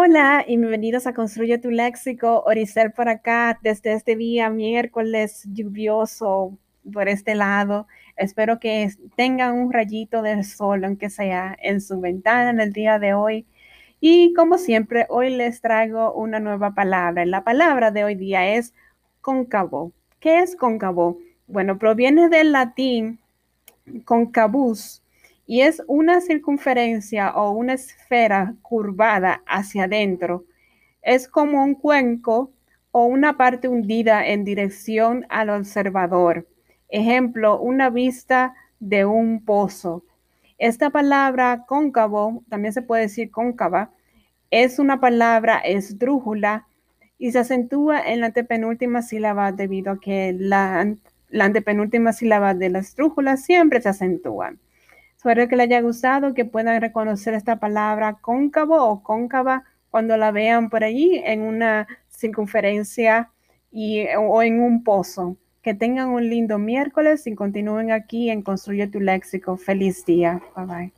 Hola y bienvenidos a Construye tu Léxico. Oricel por acá desde este día miércoles lluvioso por este lado. Espero que tengan un rayito del sol, aunque sea en su ventana en el día de hoy. Y como siempre, hoy les traigo una nueva palabra. La palabra de hoy día es cóncavo. ¿Qué es cóncavo? Bueno, proviene del latín concavus y es una circunferencia o una esfera curvada hacia adentro. Es como un cuenco o una parte hundida en dirección al observador. Ejemplo, una vista de un pozo. Esta palabra cóncavo, también se puede decir cóncava, es una palabra esdrújula y se acentúa en la antepenúltima sílaba debido a que la, antepenúltima sílaba de la esdrújula siempre se acentúa. Espero que les haya gustado, que puedan reconocer esta palabra cóncavo o cóncava cuando la vean por allí en una circunferencia y, o en un pozo. Que tengan un lindo miércoles y continúen aquí en Construye tu Léxico. Feliz día. Bye bye.